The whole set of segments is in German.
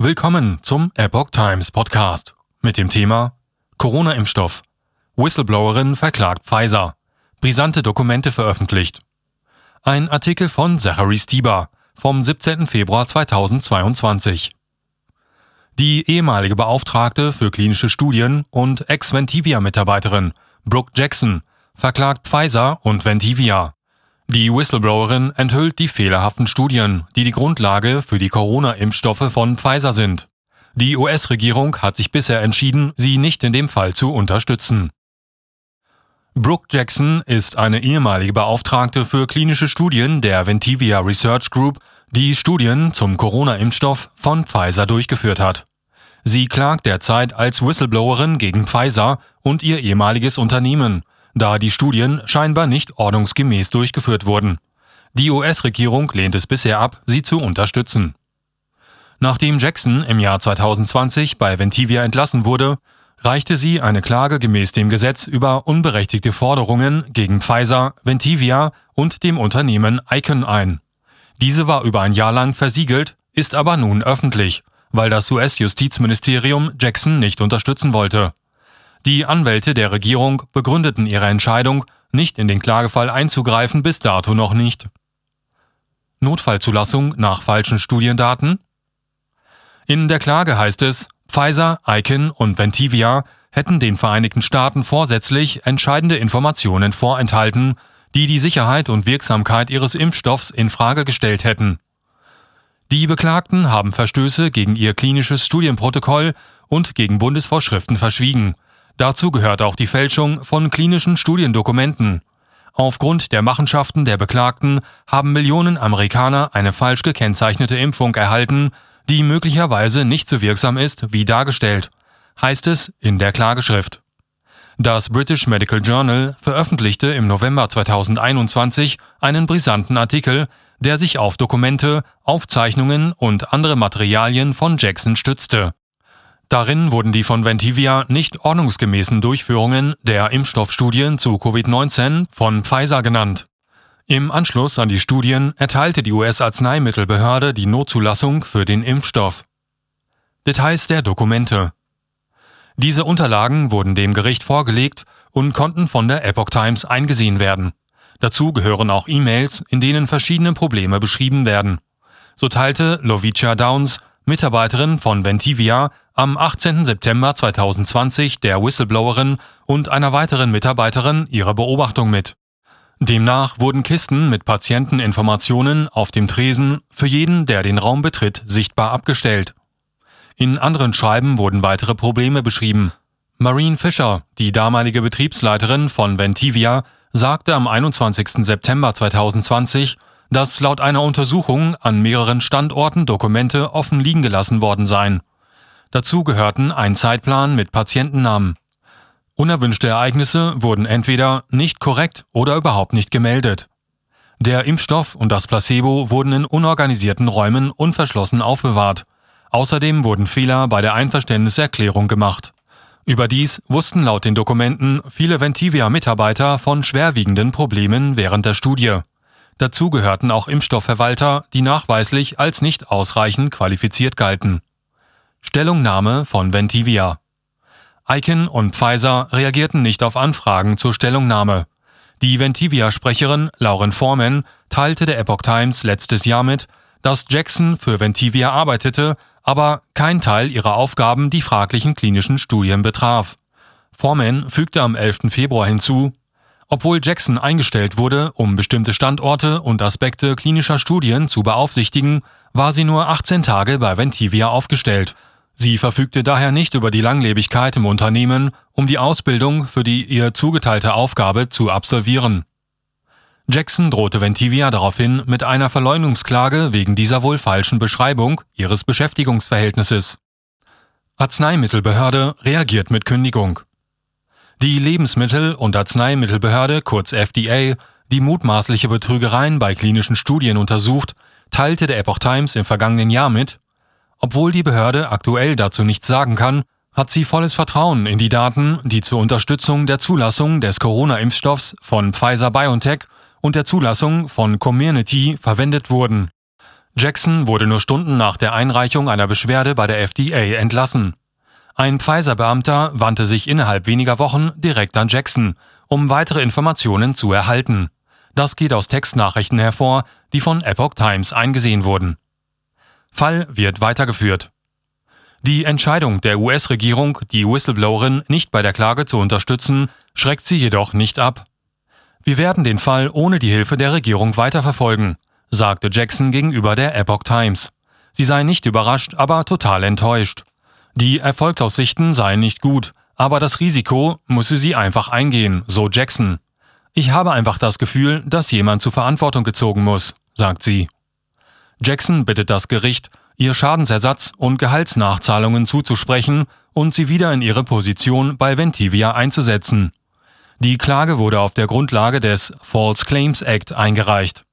Willkommen zum Epoch Times Podcast mit dem Thema Corona-Impfstoff. Whistleblowerin verklagt Pfizer. Brisante Dokumente veröffentlicht. Ein Artikel von Zachary Stieber vom 17. Februar 2022. Die ehemalige Beauftragte für klinische Studien und Ex-Ventivia-Mitarbeiterin Brooke Jackson verklagt Pfizer und Ventivia. Die Whistleblowerin enthüllt die fehlerhaften Studien, die die Grundlage für die Corona-Impfstoffe von Pfizer sind. Die US-Regierung hat sich bisher entschieden, sie nicht in dem Fall zu unterstützen. Brooke Jackson ist eine ehemalige Beauftragte für klinische Studien der Ventivia Research Group, die Studien zum Corona-Impfstoff von Pfizer durchgeführt hat. Sie klagt derzeit als Whistleblowerin gegen Pfizer und ihr ehemaliges Unternehmen, da die Studien scheinbar nicht ordnungsgemäß durchgeführt wurden. Die US-Regierung lehnt es bisher ab, sie zu unterstützen. Nachdem Jackson im Jahr 2020 bei Ventivia entlassen wurde, reichte sie eine Klage gemäß dem Gesetz über unberechtigte Forderungen gegen Pfizer, Ventivia und dem Unternehmen Icon ein. Diese war über ein Jahr lang versiegelt, ist aber nun öffentlich, weil das US-Justizministerium Jackson nicht unterstützen wollte. Die Anwälte der Regierung begründeten ihre Entscheidung, nicht in den Klagefall einzugreifen, bis dato noch nicht. Notfallzulassung nach falschen Studiendaten? In der Klage heißt es, Pfizer, Icon und Ventivia hätten den Vereinigten Staaten vorsätzlich entscheidende Informationen vorenthalten, die die Sicherheit und Wirksamkeit ihres Impfstoffs in Frage gestellt hätten. Die Beklagten haben Verstöße gegen ihr klinisches Studienprotokoll und gegen Bundesvorschriften verschwiegen, Dazu gehört auch die Fälschung von klinischen Studiendokumenten. Aufgrund der Machenschaften der Beklagten haben Millionen Amerikaner eine falsch gekennzeichnete Impfung erhalten, die möglicherweise nicht so wirksam ist wie dargestellt, heißt es in der Klageschrift. Das British Medical Journal veröffentlichte im November 2021 einen brisanten Artikel, der sich auf Dokumente, Aufzeichnungen und andere Materialien von Jackson stützte. Darin wurden die von Ventivia nicht ordnungsgemäßen Durchführungen der Impfstoffstudien zu Covid-19 von Pfizer genannt. Im Anschluss an die Studien erteilte die US-Arzneimittelbehörde die Notzulassung für den Impfstoff. Details der Dokumente. Diese Unterlagen wurden dem Gericht vorgelegt und konnten von der Epoch Times eingesehen werden. Dazu gehören auch E-Mails, in denen verschiedene Probleme beschrieben werden. So teilte Lovicia Downs, Mitarbeiterin von Ventivia, am 18. September 2020 der Whistleblowerin und einer weiteren Mitarbeiterin ihre Beobachtung mit. Demnach wurden Kisten mit Patienteninformationen auf dem Tresen für jeden, der den Raum betritt, sichtbar abgestellt. In anderen Schreiben wurden weitere Probleme beschrieben. Marine Fischer, die damalige Betriebsleiterin von Ventivia, sagte am 21. September 2020, dass laut einer Untersuchung an mehreren Standorten Dokumente offen liegen gelassen worden seien. Dazu gehörten ein Zeitplan mit Patientennamen. Unerwünschte Ereignisse wurden entweder nicht korrekt oder überhaupt nicht gemeldet. Der Impfstoff und das Placebo wurden in unorganisierten Räumen unverschlossen aufbewahrt. Außerdem wurden Fehler bei der Einverständniserklärung gemacht. Überdies wussten laut den Dokumenten viele Ventivia-Mitarbeiter von schwerwiegenden Problemen während der Studie. Dazu gehörten auch Impfstoffverwalter, die nachweislich als nicht ausreichend qualifiziert galten. Stellungnahme von Ventivia. Icon und Pfizer reagierten nicht auf Anfragen zur Stellungnahme. Die Ventivia-Sprecherin Lauren Foreman teilte der Epoch Times letztes Jahr mit, dass Jackson für Ventivia arbeitete, aber kein Teil ihrer Aufgaben die fraglichen klinischen Studien betraf. Foreman fügte am 11. Februar hinzu, obwohl Jackson eingestellt wurde, um bestimmte Standorte und Aspekte klinischer Studien zu beaufsichtigen, war sie nur 18 Tage bei Ventivia aufgestellt. Sie verfügte daher nicht über die Langlebigkeit im Unternehmen, um die Ausbildung für die ihr zugeteilte Aufgabe zu absolvieren. Jackson drohte Ventivia daraufhin mit einer Verleumdungsklage wegen dieser wohl falschen Beschreibung ihres Beschäftigungsverhältnisses. Arzneimittelbehörde reagiert mit Kündigung. Die Lebensmittel- und Arzneimittelbehörde, kurz FDA, die mutmaßliche Betrügereien bei klinischen Studien untersucht, teilte der Epoch Times im vergangenen Jahr mit, obwohl die Behörde aktuell dazu nichts sagen kann, hat sie volles Vertrauen in die Daten, die zur Unterstützung der Zulassung des Corona-Impfstoffs von Pfizer BioNTech und der Zulassung von Community verwendet wurden. Jackson wurde nur Stunden nach der Einreichung einer Beschwerde bei der FDA entlassen. Ein Pfizer-Beamter wandte sich innerhalb weniger Wochen direkt an Jackson, um weitere Informationen zu erhalten. Das geht aus Textnachrichten hervor, die von Epoch Times eingesehen wurden. Fall wird weitergeführt. Die Entscheidung der US-Regierung, die Whistleblowerin nicht bei der Klage zu unterstützen, schreckt sie jedoch nicht ab. Wir werden den Fall ohne die Hilfe der Regierung weiterverfolgen, sagte Jackson gegenüber der Epoch Times. Sie sei nicht überrascht, aber total enttäuscht. Die Erfolgsaussichten seien nicht gut, aber das Risiko müsse sie einfach eingehen, so Jackson. Ich habe einfach das Gefühl, dass jemand zur Verantwortung gezogen muss, sagt sie. Jackson bittet das Gericht, ihr Schadensersatz und Gehaltsnachzahlungen zuzusprechen und sie wieder in ihre Position bei Ventivia einzusetzen. Die Klage wurde auf der Grundlage des False Claims Act eingereicht.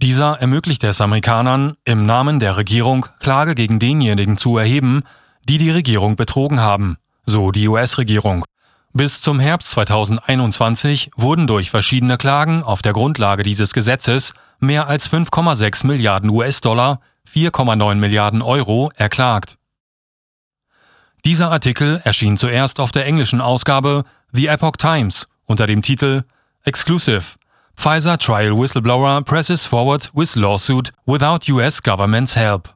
Dieser ermöglicht es Amerikanern, im Namen der Regierung Klage gegen denjenigen zu erheben, die die Regierung betrogen haben, so die US-Regierung. Bis zum Herbst 2021 wurden durch verschiedene Klagen auf der Grundlage dieses Gesetzes mehr als 5,6 Milliarden US-Dollar, 4,9 Milliarden Euro erklagt. Dieser Artikel erschien zuerst auf der englischen Ausgabe The Epoch Times unter dem Titel Exclusive Pfizer Trial Whistleblower presses forward with lawsuit without US government's help.